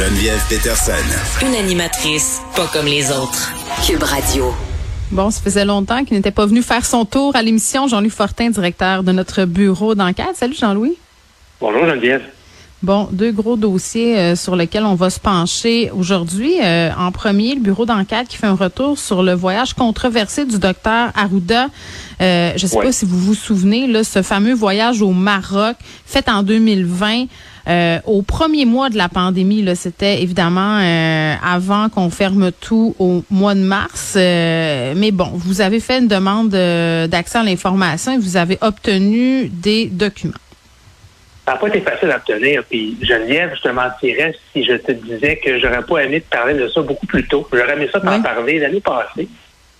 Geneviève Peterson. Une animatrice pas comme les autres. Cube Radio. Bon, ça faisait longtemps qu'il n'était pas venu faire son tour à l'émission. Jean-Louis Fortin, directeur de notre bureau d'enquête. Salut Jean-Louis. Bonjour Geneviève. Bon, deux gros dossiers euh, sur lesquels on va se pencher aujourd'hui. Euh, en premier, le bureau d'enquête qui fait un retour sur le voyage controversé du docteur Arruda. Euh, je ne sais Ouais. pas si vous vous souvenez, là, ce fameux voyage au Maroc fait en 2020. Euh, au premier mois de la pandémie, c'était évidemment euh, avant qu'on ferme tout au mois de mars. Euh, mais bon, vous avez fait une demande d'accès à l'information et vous avez obtenu des documents. Ça n'a pas été facile à obtenir. Puis Geneviève, je te mentirais si je te disais que j'aurais pas aimé te parler de ça beaucoup plus tôt. J'aurais aimé ça t'en Oui. parler l'année passée.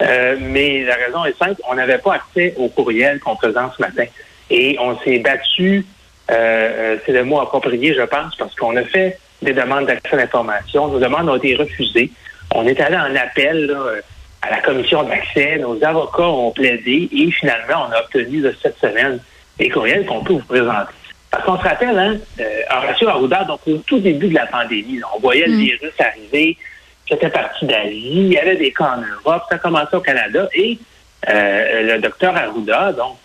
Euh, mais la raison est simple, on n'avait pas accès au courriel qu'on présente ce matin. Et on s'est battu, euh, euh, c'est le mot approprié, je pense, parce qu'on a fait des demandes d'accès à l'information. Nos demandes ont été refusées. On est allé en appel là, euh, à la commission d'accès. Nos avocats ont plaidé et finalement, on a obtenu là, cette semaine les courriels qu'on peut vous présenter. Parce qu'on se rappelle, hein, euh, Horacio Arruda, donc au tout début de la pandémie, là, on voyait le virus arriver, c'était parti d'Asie, il y avait des cas en Europe, ça commençait au Canada, et euh, le docteur Arruda, donc,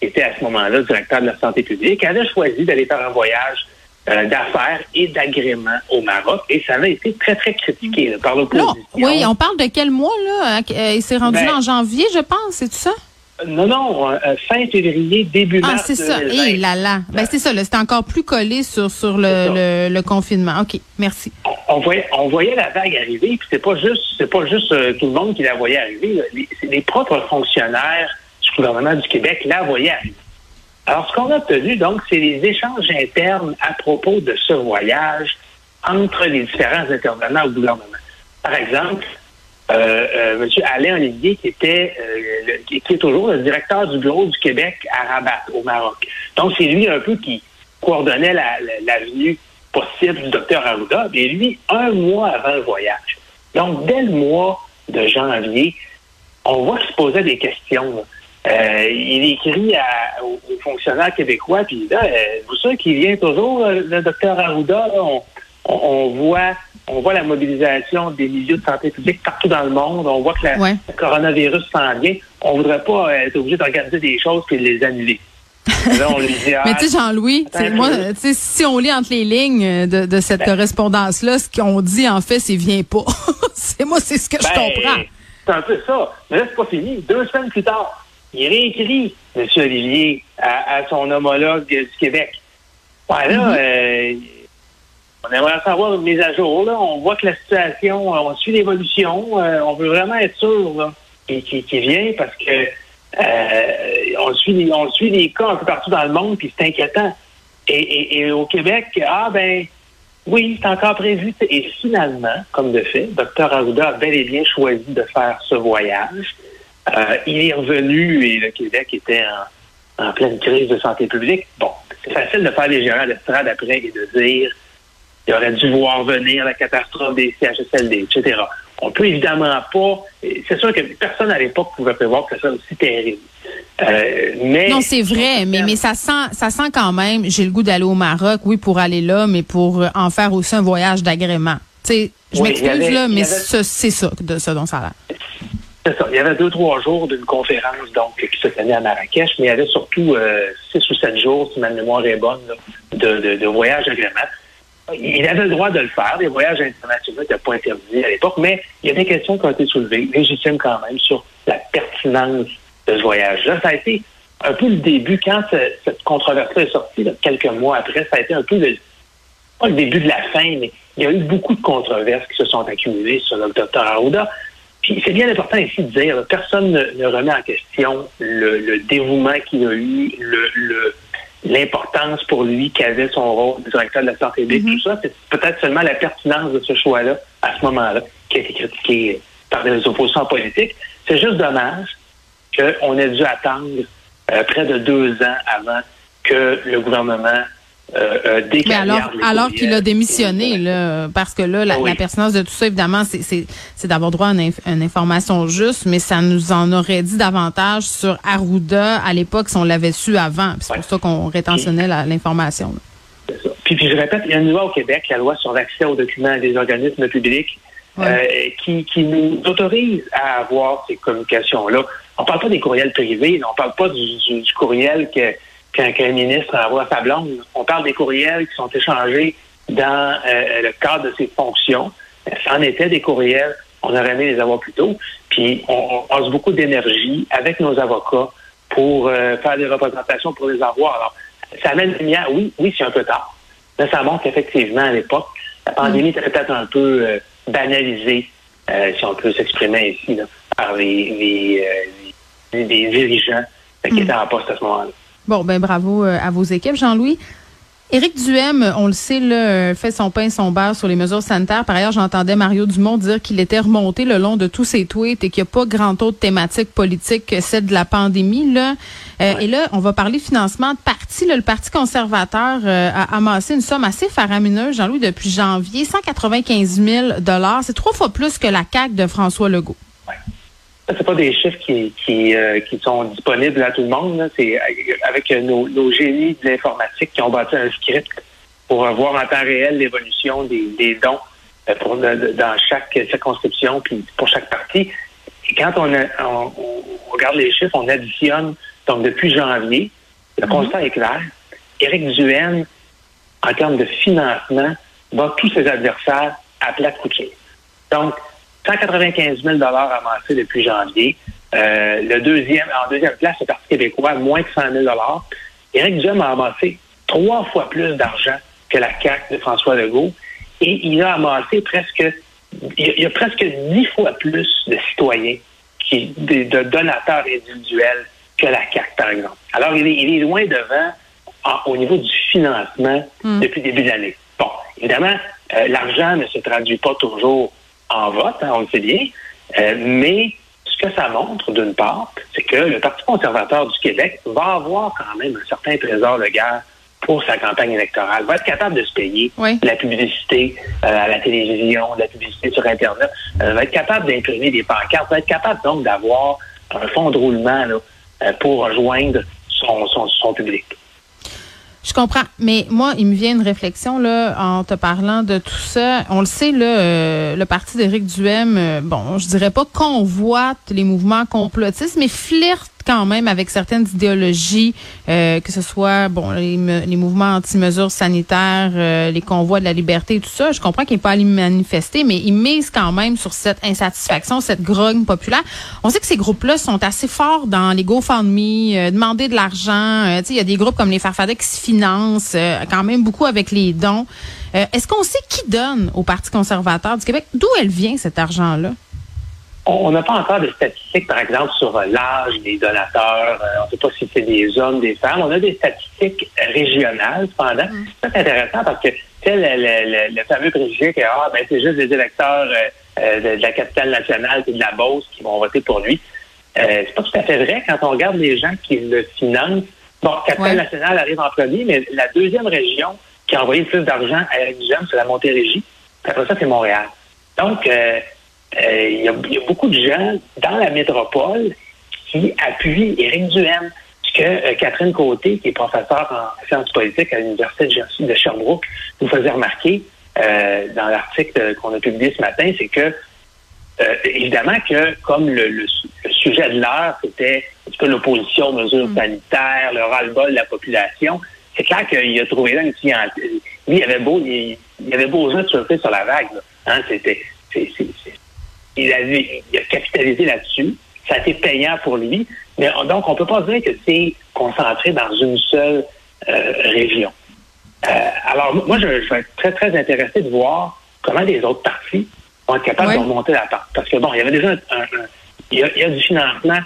qui était à ce moment-là directeur de la santé publique, avait choisi d'aller faire un voyage euh, d'affaires et d'agrément au Maroc, et ça avait été très, très critiqué là, par l'opposition. oui, on parle de quel mois, là? Euh, Il s'est rendu Ben- là en janvier, je pense, c'est tout ça? Non, non, euh, fin février, début Ah, mars. c'est ça. 2020. Eh là là. Ben, c'est ça. C'était encore plus collé sur, sur C'est le, le, le confinement. OK. Merci. on voyait, on voyait la vague arriver, puis c'est pas juste, c'est pas juste euh, tout le monde qui la voyait arriver. là. Les, c'est les propres fonctionnaires gouvernement du Québec la arriver. Alors, ce qu'on a obtenu, donc, c'est les échanges internes à propos de ce voyage entre les différents intervenants au gouvernement. Par exemple, euh, euh, M. Alain Olivier, qui était, euh, le- qui est toujours le directeur du bureau du Québec à Rabat, au Maroc. Donc, c'est lui un peu qui coordonnait la, venue possible du docteur Arruda. Et lui, un mois avant le voyage. Donc, dès le mois de janvier, on voit qu'il se posait des questions. Euh, il écrit à- aux, aux fonctionnaires québécois, puis là, euh, vous savez qu'il vient toujours, euh, le docteur Arruda, là, on, on- on voit on voit la mobilisation des milieux de santé publique partout dans le monde. On voit que la- Ouais. le coronavirus s'en vient. On voudrait pas être obligé d'organiser des choses puis de les annuler. Là, on lui dit, ah, Mais tu sais, Jean-Louis, moi, si on lit entre les lignes de, de cette correspondance-là, ce qu'on dit, en fait, c'est viens pas. c'est moi, c'est ce que je Ben, comprends. C'est un peu ça. Mais là, c'est pas fini. Deux semaines plus tard, il réécrit, M. Olivier, à, à son homologue du Québec. Ouais, là, Mm-hmm. euh, on aimerait savoir une mise à jour. Là. On voit que la situation, euh, on suit l'évolution. euh, on veut vraiment être sûr là, qu'il qu'il- qu'il vient parce que euh, on, suit les, on suit les cas un peu partout dans le monde, puis c'est inquiétant. Et, et- et au Québec, ah ben, oui, c'est encore prévu. Et finalement, comme de fait, Dr Arruda a bel et bien choisi de faire ce voyage. Euh, il est revenu et le Québec était en, en pleine crise de santé publique. Bon, c'est facile de faire les gérants d'estrade après et de dire il aurait dû voir venir la catastrophe des CHSLD, etc. On peut évidemment pas. C'est sûr que personne à l'époque pouvait prévoir que ça soit aussi terrible. Euh, mais Non, c'est vrai, mais, mais ça sent, ça sent quand même, j'ai le goût d'aller au Maroc, oui, pour aller là, mais pour euh, en faire aussi un voyage d'agrément. Tu sais, je Oui, m'excuse, là, mais c'est ça, de ça dont ça a l'air. Il y avait deux, trois jours d'une conférence donc qui se tenait à Marrakech, mais il y avait surtout euh, six ou sept jours, si ma mémoire est bonne, de, de, de voyage il avait le droit de le faire. Les voyages internationaux n'étaient pas interdits à l'époque, mais il y a des questions qui ont été soulevées, légitimes quand même, sur la pertinence de ce voyage-là. Ça a été un peu le début, quand cette controverse-là est sortie, quelques mois après, ça a été un peu le, pas le début de la fin, mais il y a eu beaucoup de controverses qui se sont accumulées sur le docteur Arruda. Puis c'est bien important ici de dire, personne ne, remet en question le, dévouement qu'il a eu, le, l'importance pour lui qu'avait son rôle de directeur de la santé publique, mm-hmm. tout ça. C'est peut-être seulement la pertinence de ce choix-là, à ce moment-là, qui a été critiqué par les oppositions politiques. C'est juste dommage qu'on ait dû attendre euh, près de deux ans avant que le gouvernement euh, euh Mais alors, alors qu'il a démissionné, là, parce que là, la, ah pertinence de tout ça, évidemment, c'est d'avoir droit à une, information juste, mais ça nous en aurait dit davantage sur Arruda à l'époque si on l'avait su avant. C'est pour ça qu'on rétentionnait l'information. Puis, puis, je répète, il y a une loi au Québec, la loi sur l'accès aux documents des organismes publics, euh, qui, qui nous autorise à avoir ces communications-là. On parle pas des courriels privés, on parle pas du, du, courriel que qu'un ministre envoie à sa blonde. On parle des courriels qui sont échangés dans euh, le cadre de ses fonctions. Ça en était des courriels. On aurait aimé les avoir plus tôt. Puis on, passe beaucoup d'énergie avec nos avocats pour euh, faire des représentations pour les avoir. Alors, ça amène lumière. Oui, oui, c'est un peu tard. Mais ça montre qu'effectivement, à l'époque, la pandémie était peut-être un peu euh, banalisée, si on peut s'exprimer ici, par les, les, dirigeants qui mm. étaient en poste à ce moment-là. Bon, ben bravo euh, à vos équipes, Jean-Louis. Éric Duhem, on le sait, là, euh, fait son pain, son beurre sur les mesures sanitaires. Par ailleurs, j'entendais Mario Dumont dire qu'il était remonté le long de tous ses tweets et qu'il n'y a pas grand autre thématique politique que celle de la pandémie. Là. Euh, et là, on va parler financement de parti. le Parti conservateur a amassé une somme assez faramineuse, Jean-Louis, depuis janvier, 195 000 C'est trois fois plus que la CAQ de François Legault c'est pas des chiffres qui, qui, euh, qui, sont disponibles à tout le monde. C'est avec nos, nos, génies de l'informatique qui ont bâti un script pour voir en temps réel l'évolution des, des, dons euh, dans chaque circonscription puis pour chaque parti. Et quand on, on, regarde les chiffres, on additionne donc depuis janvier, le mm-hmm. constat est clair. Éric Duhaime, en termes de financement, bat tous ses adversaires à plat couture. Donc, 195 000 amassés depuis janvier. Euh, le deuxième, en deuxième place, le Parti québécois, moins de 100 000 Éric Duhem a amassé trois fois plus d'argent que la CAQ de François Legault et il a amassé presque, il y a presque dix fois plus de citoyens, qui, de, donateurs individuels que la CAQ, par exemple. Alors, il est, loin devant au niveau du financement hmm. depuis le début de l'année. Bon, évidemment, euh, l'argent ne se traduit pas toujours en vote, hein, on le sait bien. Euh, mais ce que ça montre, d'une part, c'est que le Parti conservateur du Québec va avoir quand même un certain trésor de guerre pour sa campagne électorale, va être capable de se payer la publicité euh, à la télévision, la publicité sur Internet, euh, va être capable d'imprimer des pancartes, va être capable donc d'avoir un fonds de roulement pour rejoindre son, son, son public. Je comprends, mais moi, il me vient une réflexion là en te parlant de tout ça. On le sait là, euh, le parti d'Éric Duhem, euh, bon, je dirais pas convoite les mouvements complotistes, mais flirte quand même avec certaines idéologies, euh, que ce soit bon les, mouvements anti-mesures sanitaires, euh, les convois de la liberté tout ça. Je comprends qu'il n'est pas allé manifester, mais il mise quand même sur cette insatisfaction, cette grogne populaire. On sait que ces groupes-là sont assez forts dans les GoFundMe, euh, demander de l'argent. Euh, il y a des groupes comme les Farfadets qui se financent quand même beaucoup avec les dons. Est-ce qu'on sait qui donne au Parti conservateur du Québec? D'où elle vient cet argent-là? On n'a pas encore de statistiques, par exemple, sur euh, l'âge des donateurs. Euh, on ne sait pas si c'est des hommes, des femmes. On a des statistiques régionales, cependant. Mm. C'est intéressant parce que c'est le, le, fameux préjugé que ah, ben, c'est juste des électeurs euh, de, la capitale nationale et de la Beauce qui vont voter pour lui. c'est pas tout à fait vrai quand on regarde les gens qui le financent. Bon, capitale nationale arrive en premier, mais la deuxième région qui a envoyé le plus d'argent à Eric Duhem, c'est la Montérégie. Après ça, c'est Montréal. Donc, euh, il y, a, beaucoup de gens dans la métropole qui appuient Éric Duhem. Ce que euh, Catherine Côté, qui est professeure en sciences politiques à l'Université de Sherbrooke, nous faisait remarquer euh, dans l'article qu'on a publié ce matin, c'est que évidemment que comme le, sujet de l'heure, c'était un petit peu l'opposition aux mesures mm. sanitaires, le ras-le-bol de la population, c'est clair qu'il a trouvé là une clientèle. Lui, il avait beau, il, il avait besoin de surfer sur la vague. Hein, c'était, il, avait, il a capitalisé là-dessus. Ça a été payant pour lui. Mais donc, on peut pas dire que c'est concentré dans une seule euh, région. Euh, alors, moi, je, vais être très, très intéressé de voir comment les autres partis vont être capables de remonter la pente. Parce que, bon, il y avait déjà un, il, y a, du financement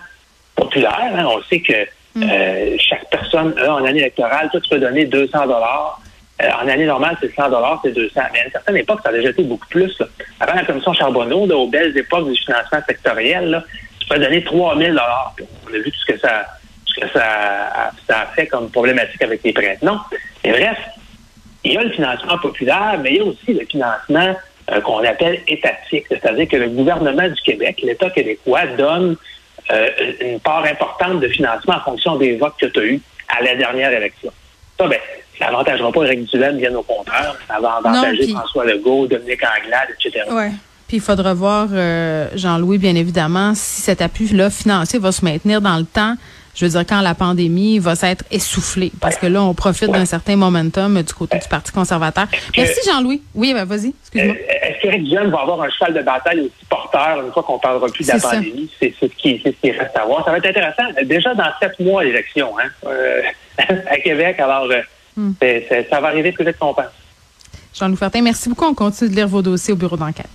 populaire. Hein. On sait que mm. euh, chaque personne a, en année électorale, toi, tu peux donner 200 dollars. En année normale, c'est 100 dollars, c'est 200. Mais à une certaine époque, ça a déjà été beaucoup plus. Avant la commission Charbonneau, aux belles époques du financement sectoriel, là, tu peux donner 3 000 dollars. On a vu tout ce que ça que ça a, ça a fait comme problématique avec les prêts. Non. Mais bref, il y a le financement populaire, mais il y a aussi le financement euh, qu'on appelle étatique, c'est-à-dire que le gouvernement du Québec, l'État québécois, donne euh, une part importante de financement en fonction des votes que tu as eus à la dernière élection. Ça, ben, ça n'avantagera pas Eric Duhem, bien au contraire. Ça va avantager François Legault, Dominique Anglade, etc. Ouais. Puis il faudra voir, euh, Jean-Louis, bien évidemment, si cet appui-là financier va se maintenir dans le temps je veux dire, quand la pandémie va s'être essoufflée. Parce que là, on profite d'un certain momentum du côté du Parti conservateur. Merci, Jean-Louis. Oui, ben vas-y, excuse-moi. Euh, est-ce qu'Éric Duhem va avoir un cheval de bataille aussi porteur une fois qu'on parlera plus de la pandémie? C'est ce, qui, ce qui reste à voir. Ça va être intéressant. Déjà dans sept mois, l'élection, hein, euh, à Québec. Alors, ça va arriver plus vite qu'on pense. Jean-Louis Fertin, merci beaucoup. On continue de lire vos dossiers au bureau d'enquête.